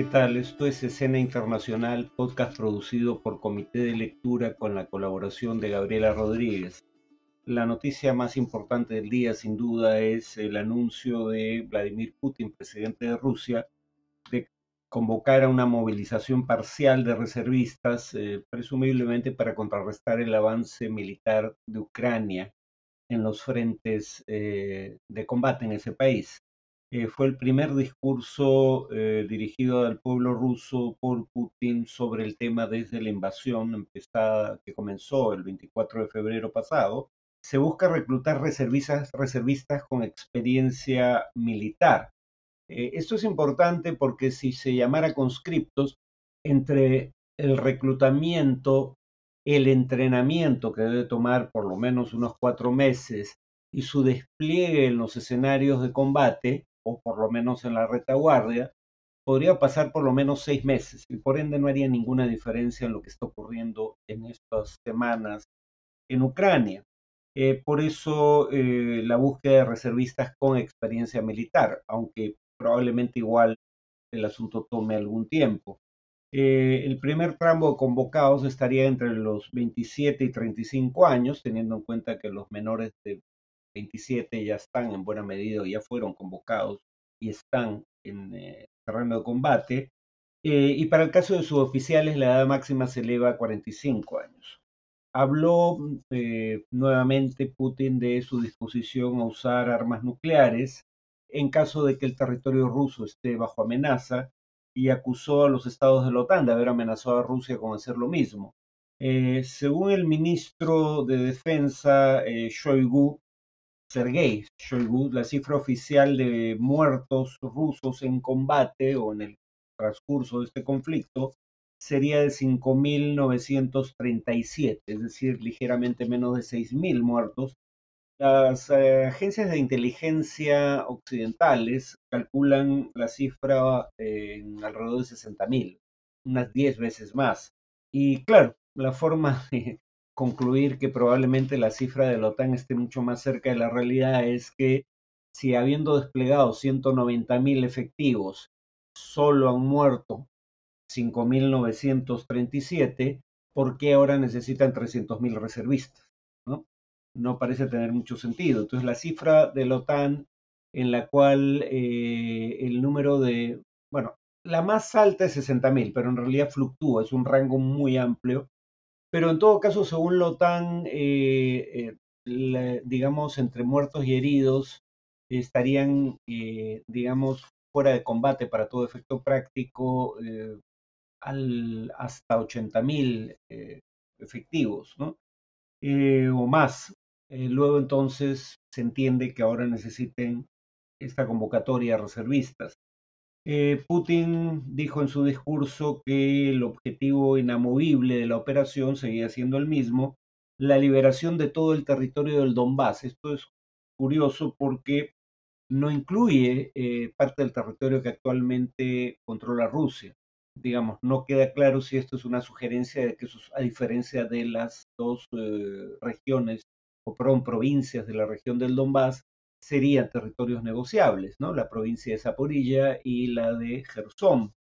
¿qué tal? Esto es Escena Internacional, podcast producido por Comité de Lectura con la colaboración de Gabriela Rodríguez. La noticia más importante del día, sin duda, es el anuncio de Vladimir Putin, presidente de Rusia, de convocar a una movilización parcial de reservistas, eh, presumiblemente para contrarrestar el avance militar de Ucrania en los frentes eh, de combate en ese país. Eh, fue el primer discurso eh, dirigido al pueblo ruso por Putin sobre el tema desde la invasión empezada, que comenzó el 24 de febrero pasado. Se busca reclutar reservistas, reservistas con experiencia militar. Eh, esto es importante porque si se llamara conscriptos, entre el reclutamiento, el entrenamiento que debe tomar por lo menos unos cuatro meses y su despliegue en los escenarios de combate, o por lo menos en la retaguardia, podría pasar por lo menos seis meses y por ende no haría ninguna diferencia en lo que está ocurriendo en estas semanas en Ucrania. Eh, por eso eh, la búsqueda de reservistas con experiencia militar, aunque probablemente igual el asunto tome algún tiempo. Eh, el primer tramo de convocados estaría entre los 27 y 35 años, teniendo en cuenta que los menores de 27 ya están en buena medida, ya fueron convocados y están en eh, terreno de combate. Eh, y para el caso de suboficiales, la edad máxima se eleva a 45 años. Habló eh, nuevamente Putin de su disposición a usar armas nucleares en caso de que el territorio ruso esté bajo amenaza y acusó a los estados de la OTAN de haber amenazado a Rusia con hacer lo mismo. según el ministro de Defensa, Shoigu, Sergei Shoigu, la cifra oficial de muertos rusos en combate o en el transcurso de este conflicto sería de 5.937, es decir, ligeramente menos de 6.000 muertos. Las eh, agencias de inteligencia occidentales calculan la cifra en alrededor de 60.000, unas 10 veces más. Y claro, la forma concluir que probablemente la cifra de la OTAN esté mucho más cerca de la realidad es que si habiendo desplegado 190.000 efectivos, solo han muerto 5.937, ¿por qué ahora necesitan 300.000 reservistas? ¿no? no parece tener mucho sentido. Entonces la cifra de la OTAN en la cual eh, el número de, bueno, la más alta es 60.000, pero en realidad fluctúa, es un rango muy amplio pero en todo caso, según la OTAN, eh, eh, digamos, entre muertos y heridos estarían, eh, digamos, fuera de combate para todo efecto práctico al, hasta 80.000 efectivos, ¿no? o más. luego entonces se entiende que ahora necesiten esta convocatoria reservistas. Eh, Putin dijo en su discurso que el objetivo inamovible de la operación seguía siendo el mismo, la liberación de todo el territorio del Donbass. Esto es curioso porque no incluye eh, parte del territorio que actualmente controla Rusia. Digamos, no queda claro si esto es una sugerencia de que, a diferencia de las dos eh, regiones, o perdón, provincias de la región del Donbass, serían territorios negociables, ¿no? La provincia de Zaporilla y la de Gerson.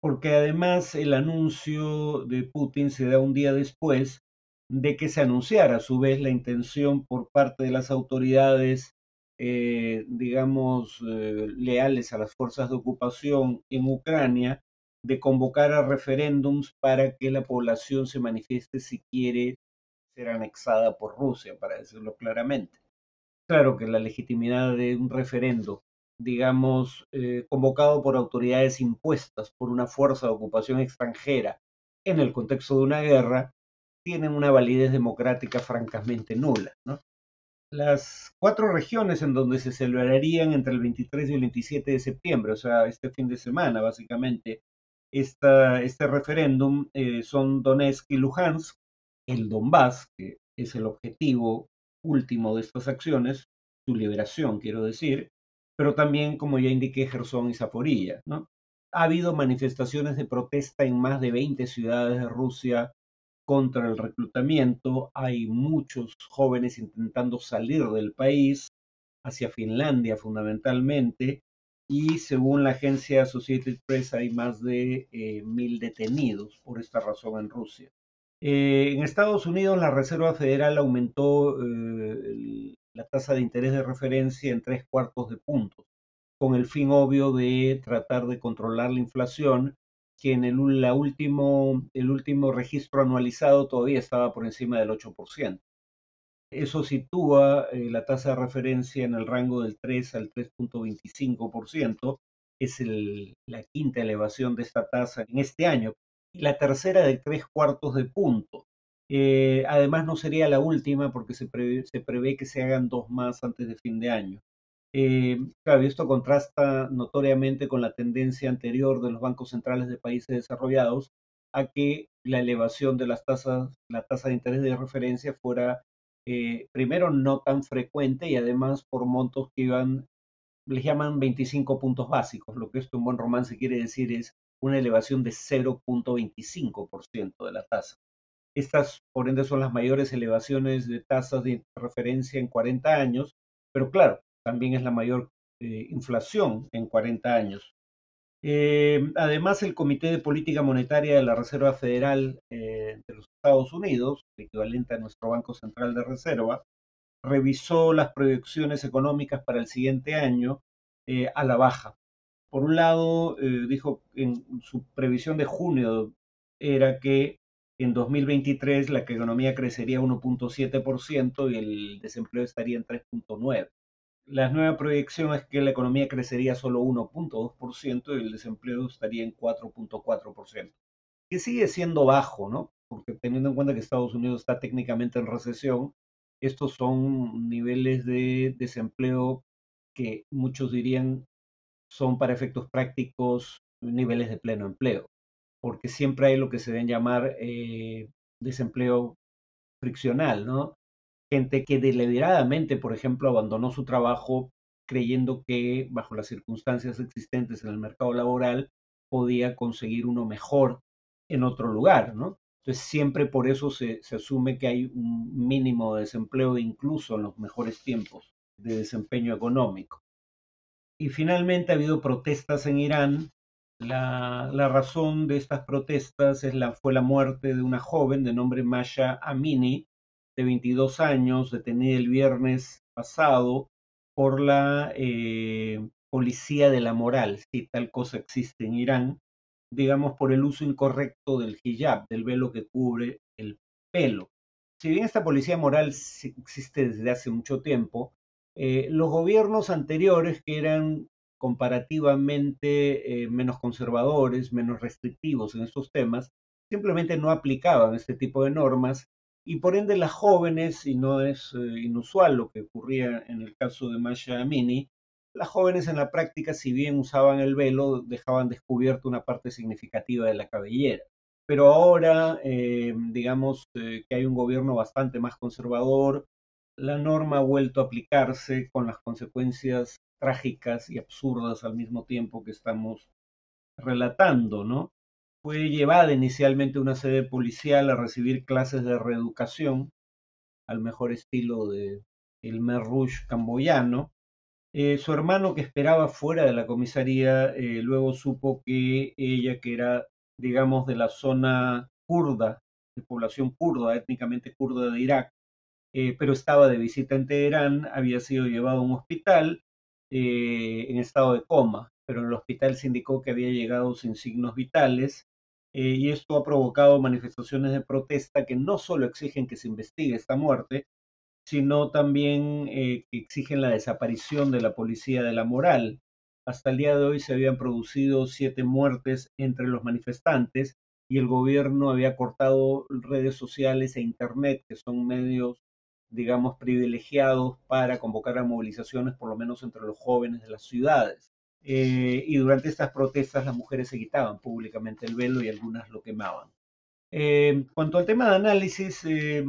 Porque además el anuncio de Putin se da un día después de que se anunciara a su vez la intención por parte de las autoridades, eh, digamos, eh, leales a las fuerzas de ocupación en Ucrania, de convocar a referéndums para que la población se manifieste si quiere ser anexada por Rusia, para decirlo claramente claro que la legitimidad de un referendo, digamos, eh, convocado por autoridades impuestas por una fuerza de ocupación extranjera en el contexto de una guerra, tienen una validez democrática francamente nula. Las cuatro regiones en donde se celebrarían entre el 23 y el 27 de septiembre, o sea, este fin de semana, básicamente, este referéndum eh, son Donetsk y Luhansk, el Donbass, que es el objetivo último de estas acciones, su liberación, quiero decir, pero también, como ya indiqué, Gerson y Zaporilla. ¿no? Ha habido manifestaciones de protesta en más de 20 ciudades de Rusia contra el reclutamiento. Hay muchos jóvenes intentando salir del país, hacia Finlandia fundamentalmente, y según la agencia Associated Press hay más de eh, mil detenidos por esta razón en Rusia. Eh, en Estados Unidos la Reserva Federal aumentó eh, la tasa de interés de referencia en tres cuartos de puntos, con el fin obvio de tratar de controlar la inflación, que en el, último, registro anualizado todavía estaba por encima del 8%. Eso sitúa eh, la tasa de referencia en el rango del 3 al 3.25%. Es la quinta elevación de esta tasa en este año. La tercera de tres cuartos de punto. Eh, además, no sería la última porque se prevé, se prevé, que se hagan dos más antes de fin de año. Eh, claro, esto contrasta notoriamente con la tendencia anterior de los bancos centrales de países desarrollados a que la elevación de las tasas, la tasa de interés de referencia fuera eh, primero no tan frecuente y además por montos que iban, les llaman 25 puntos básicos. Lo que esto en buen romance quiere decir es una elevación de 0.25% de la tasa. Estas, por ende, son las mayores elevaciones de tasas de referencia en 40 años, pero claro, también es la mayor eh, inflación en 40 años. Eh, además, el Comité de Política Monetaria de la Reserva Federal eh, de los Estados Unidos, equivalente a nuestro Banco Central de Reserva, revisó las proyecciones económicas para el siguiente año a la baja. Por un lado, dijo en su previsión de junio era que en 2023 la economía crecería 1.7% y el desempleo estaría en 3.9% la nueva proyección es que la economía crecería solo 1.2% y el desempleo estaría en 4.4%, que sigue siendo bajo, ¿no? Porque teniendo en cuenta que Estados Unidos está técnicamente en recesión, estos son niveles de desempleo que muchos dirían son para efectos prácticos niveles de pleno empleo, porque siempre hay lo que se deben llamar eh, desempleo friccional, ¿no? gente que deliberadamente, por ejemplo, abandonó su trabajo creyendo que bajo las circunstancias existentes en el mercado laboral podía conseguir uno mejor en otro lugar, ¿no? Entonces siempre por eso se, se asume que hay un mínimo de desempleo incluso en los mejores tiempos de desempeño económico. Y finalmente ha habido protestas en Irán. La, razón de estas protestas es la, fue la muerte de una joven de nombre Masha Amini, de 22 años, detenida el viernes pasado por la eh, policía de la moral, si tal cosa existe en Irán, digamos por el uso incorrecto del hijab, del velo que cubre el pelo. Si bien esta policía moral existe desde hace mucho tiempo, eh, los gobiernos anteriores, que eran comparativamente eh, menos conservadores, menos restrictivos en estos temas, simplemente no aplicaban este tipo de normas y por ende las jóvenes, y no es eh, inusual lo que ocurría en el caso de Masha Amini, las jóvenes en la práctica, si bien usaban el velo, dejaban descubierto una parte significativa de la cabellera. Pero ahora, digamos que hay un gobierno bastante más conservador, la norma ha vuelto a aplicarse con las consecuencias trágicas y absurdas al mismo tiempo que estamos relatando, ¿no? fue llevada inicialmente a una sede policial a recibir clases de reeducación, al mejor estilo de el camboyano. Eh, su hermano, que esperaba fuera de la comisaría, eh, luego supo que ella, que era, digamos, de la zona kurda, de población kurda, étnicamente kurda de Irak, eh, pero estaba de visita en Teherán, había sido llevado a un hospital en estado de coma, pero en el hospital se indicó que había llegado sin signos vitales eh, y esto ha provocado manifestaciones de protesta que no solo exigen que se investigue esta muerte, sino también eh, que exigen la desaparición de la policía de la moral. Hasta el día de hoy se habían producido siete muertes entre los manifestantes y el gobierno había cortado redes sociales e internet, que son medios, digamos, privilegiados para convocar a movilizaciones, por lo menos entre los jóvenes de las ciudades. Eh, y durante estas protestas las mujeres se quitaban públicamente el velo y algunas lo quemaban. Eh, cuanto al tema de análisis, eh,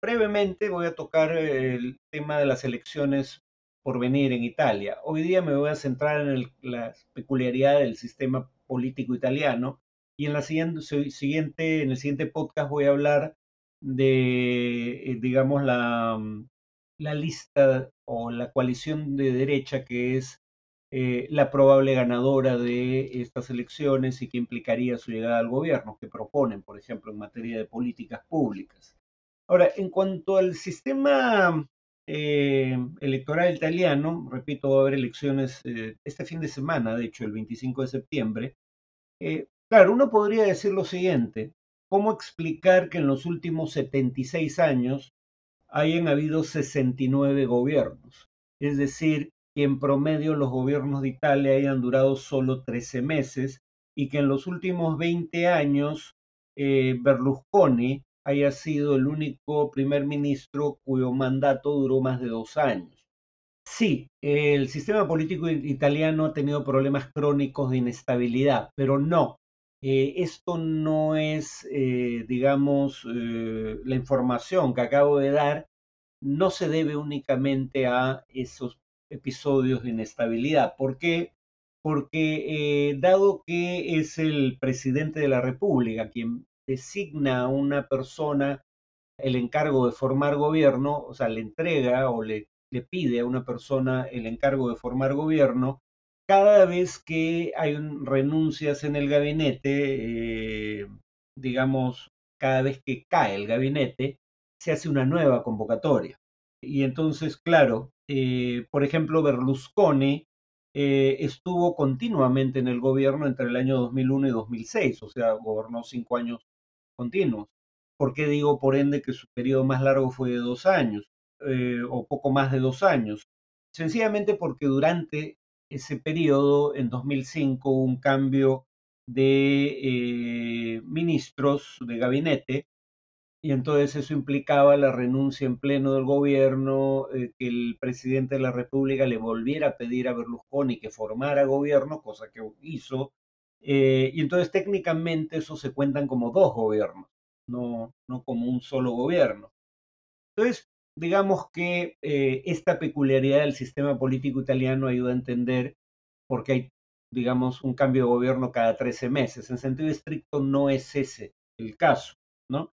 brevemente voy a tocar el tema de las elecciones por venir en Italia. Hoy día me voy a centrar en la peculiaridad del sistema político italiano y en, la siguiente, en el siguiente podcast voy a hablar de, digamos, la, la lista o la coalición de derecha que es eh, la probable ganadora de estas elecciones y que implicaría su llegada al gobierno, que proponen, por ejemplo, en materia de políticas públicas. Ahora, en cuanto al sistema eh, electoral italiano, repito, va a haber elecciones eh, este fin de semana, de hecho, el 25 de septiembre. claro, uno podría decir lo siguiente, ¿cómo explicar que en los últimos 76 años hayan habido 69 gobiernos? Es decir, que en promedio los gobiernos de Italia hayan durado solo 13 meses y que en los últimos 20 años eh, Berlusconi haya sido el único primer ministro cuyo mandato duró más de dos años. Sí, el sistema político italiano ha tenido problemas crónicos de inestabilidad, pero no, eh, esto no es, eh, digamos, la información que acabo de dar, no se debe únicamente a esos episodios de inestabilidad. ¿Por qué? Porque eh, dado que es el presidente de la República quien designa a una persona el encargo de formar gobierno, o sea, le entrega o le, le pide a una persona el encargo de formar gobierno, cada vez que hay renuncias en el gabinete, eh, digamos, cada vez que cae el gabinete, se hace una nueva convocatoria. Y entonces, claro, eh, por ejemplo, Berlusconi eh, estuvo continuamente en el gobierno entre el año 2001 y 2006, o sea, gobernó cinco años continuos. ¿Por qué digo, por ende, que su periodo más largo fue de dos años, o poco más de dos años? Sencillamente porque durante ese periodo, en 2005, hubo un cambio de ministros de gabinete y entonces eso implicaba la renuncia en pleno del gobierno, eh, que el presidente de la República le volviera a pedir a Berlusconi que formara gobierno, cosa que hizo, eh, y entonces técnicamente eso se cuentan como dos gobiernos, no, no como un solo gobierno. Entonces, digamos que eh, esta peculiaridad del sistema político italiano ayuda a entender por qué hay, digamos, un cambio de gobierno cada 13 meses. En sentido estricto no es ese el caso, ¿no?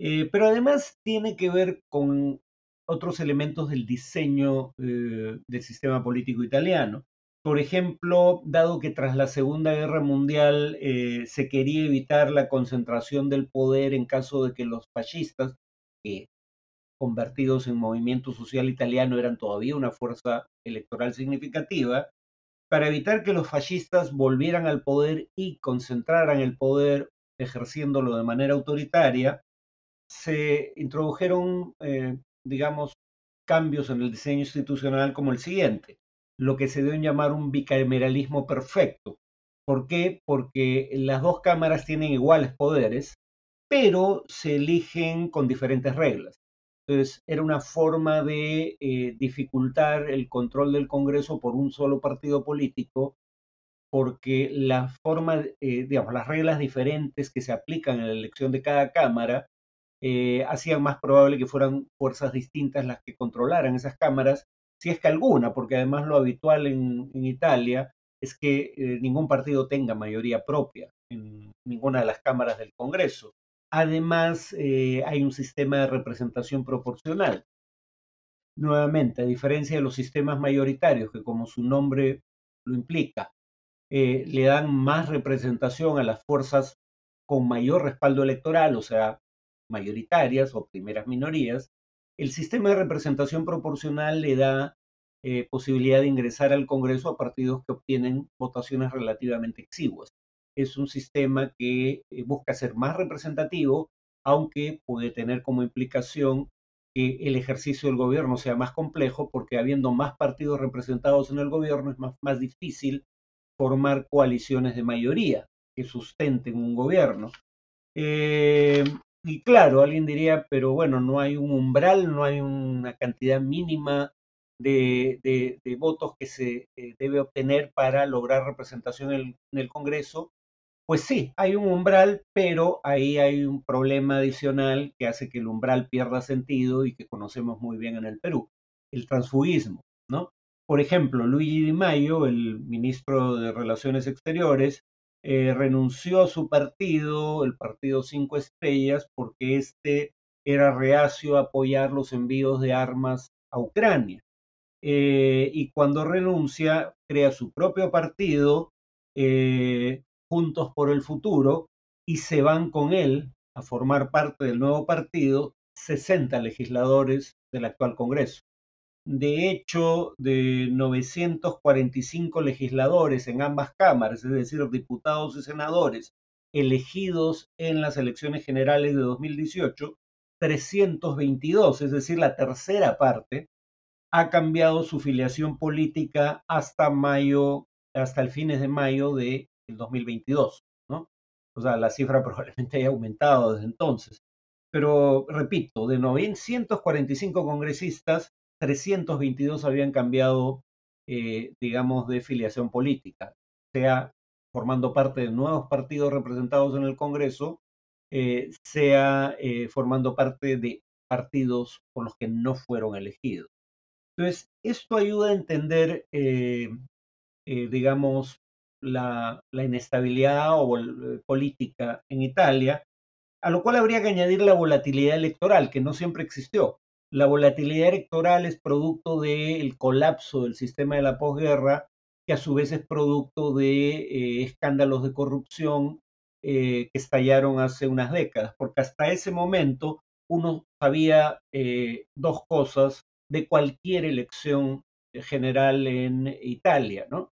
Eh, pero además tiene que ver con otros elementos del diseño eh, del sistema político italiano. Por ejemplo, dado que tras la Segunda Guerra Mundial se quería evitar la concentración del poder en caso de que los fascistas, que convertidos en movimiento social italiano eran todavía una fuerza electoral significativa, para evitar que los fascistas volvieran al poder y concentraran el poder ejerciéndolo de manera autoritaria, se introdujeron, eh, digamos, cambios en el diseño institucional como el siguiente, lo que se debe llamar un bicameralismo perfecto. ¿Por qué? Porque las dos cámaras tienen iguales poderes, pero se eligen con diferentes reglas. Entonces, era una forma de eh, dificultar el control del Congreso por un solo partido político, porque la forma, eh, digamos, las reglas diferentes que se aplican en la elección de cada Cámara eh, hacían más probable que fueran fuerzas distintas las que controlaran esas cámaras, si es que alguna, porque además lo habitual en, Italia es que eh, ningún partido tenga mayoría propia en ninguna de las cámaras del Congreso. Además, eh, hay un sistema de representación proporcional. Nuevamente, a diferencia de los sistemas mayoritarios, que como su nombre lo implica, le dan más representación a las fuerzas con mayor respaldo electoral, o sea, mayoritarias o primeras minorías, el sistema de representación proporcional le da eh, posibilidad de ingresar al Congreso a partidos que obtienen votaciones relativamente exiguas. Es un sistema que eh, busca ser más representativo, aunque puede tener como implicación que el ejercicio del gobierno sea más complejo, porque habiendo más partidos representados en el gobierno es más, más difícil formar coaliciones de mayoría que sustenten un gobierno. Eh, y claro, alguien diría, pero bueno, no hay un umbral, no hay una cantidad mínima de, votos que se eh, debe obtener para lograr representación en el, Congreso. Pues sí, hay un umbral, pero ahí hay un problema adicional que hace que el umbral pierda sentido y que conocemos muy bien en el Perú, el transfugismo, ¿no? Por ejemplo, Luigi Di Maio, el ministro de Relaciones Exteriores, eh, renunció a su partido, el Partido Cinco Estrellas, porque este era reacio a apoyar los envíos de armas a Ucrania. eh, y cuando renuncia crea su propio partido, eh, Juntos por el Futuro, y se van con él a formar parte del nuevo partido 60 legisladores del actual Congreso. De hecho, de 945 legisladores en ambas cámaras, es decir, diputados y senadores elegidos en las elecciones generales de 2018, 322, es decir, la tercera parte, ha cambiado su filiación política hasta mayo, hasta el fines de mayo del 2022, ¿no? O sea, la cifra probablemente haya aumentado desde entonces. Pero repito, de 945 congresistas, 322 habían cambiado, eh, digamos, de filiación política, sea formando parte de nuevos partidos representados en el Congreso, eh, sea eh, formando parte de partidos con los que no fueron elegidos. Entonces, esto ayuda a entender, digamos, la, inestabilidad o, eh, política en Italia, a lo cual habría que añadir la volatilidad electoral, que no siempre existió. La volatilidad electoral es producto del colapso del sistema de la posguerra, que a su vez es producto de escándalos de corrupción que estallaron hace unas décadas, porque hasta ese momento uno sabía dos cosas de cualquier elección general en Italia, ¿no?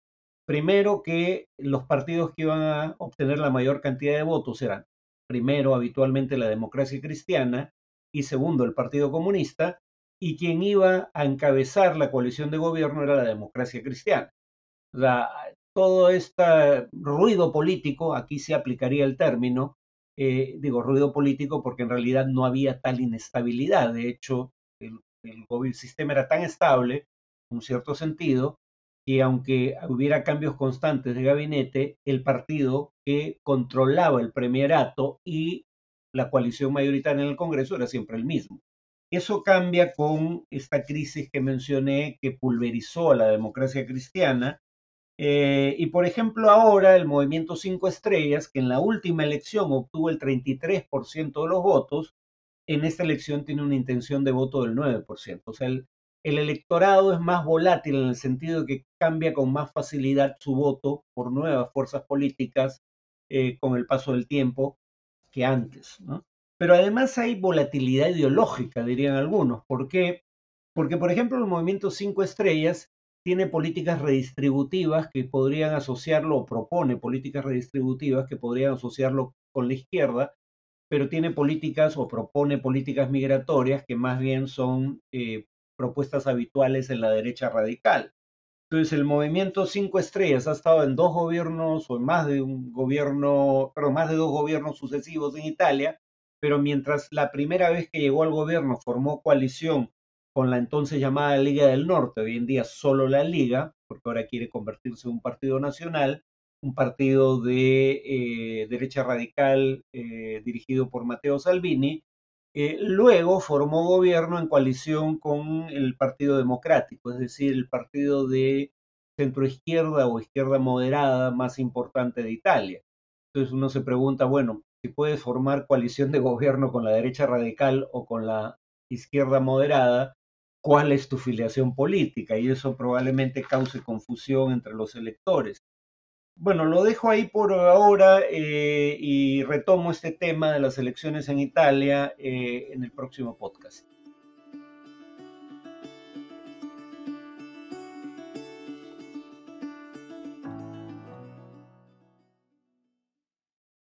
Primero que los partidos que iban a obtener la mayor cantidad de votos eran, primero, habitualmente la democracia cristiana y segundo, el Partido Comunista, y quien iba a encabezar la coalición de gobierno era la democracia cristiana. Todo este ruido político, aquí se aplicaría el término, eh, digo ruido político porque en realidad no había tal inestabilidad. De hecho, el el, sistema era tan estable, en un cierto sentido, que aunque hubiera cambios constantes de gabinete, el partido que controlaba el premierato y la coalición mayoritaria en el Congreso era siempre el mismo. Eso cambia con esta crisis que mencioné que pulverizó a la democracia cristiana. Eh, y por ejemplo ahora el movimiento Cinco Estrellas, que en la última elección obtuvo el 33% de los votos, en esta elección tiene una intención de voto del 9%. O sea, el, electorado es más volátil en el sentido de que cambia con más facilidad su voto por nuevas fuerzas políticas eh, con el paso del tiempo que antes. Pero además hay volatilidad ideológica, dirían algunos. ¿Por qué? Porque, por ejemplo, el movimiento Cinco Estrellas tiene políticas redistributivas que podrían asociarlo, o propone políticas redistributivas que podrían asociarlo con la izquierda, pero tiene políticas o propone políticas migratorias que más bien son eh, propuestas habituales en la derecha radical. Entonces, el movimiento Cinco Estrellas ha estado en dos gobiernos o en más de un gobierno, pero más de dos gobiernos sucesivos en Italia, pero mientras la primera vez que llegó al gobierno formó coalición con la entonces llamada Liga del Norte, hoy en día solo la Liga, porque ahora quiere convertirse en un partido nacional, un partido de eh, derecha radical eh, dirigido por Matteo Salvini. Luego formó gobierno en coalición con el Partido Democrático, es decir, el partido de centroizquierda o izquierda moderada más importante de Italia. Entonces uno se pregunta, bueno, si puedes formar coalición de gobierno con la derecha radical o con la izquierda moderada, ¿cuál es tu filiación política? Y eso probablemente cause confusión entre los electores. Bueno, lo dejo ahí por ahora eh, y retomo este tema de las elecciones en Italia eh, en el próximo podcast.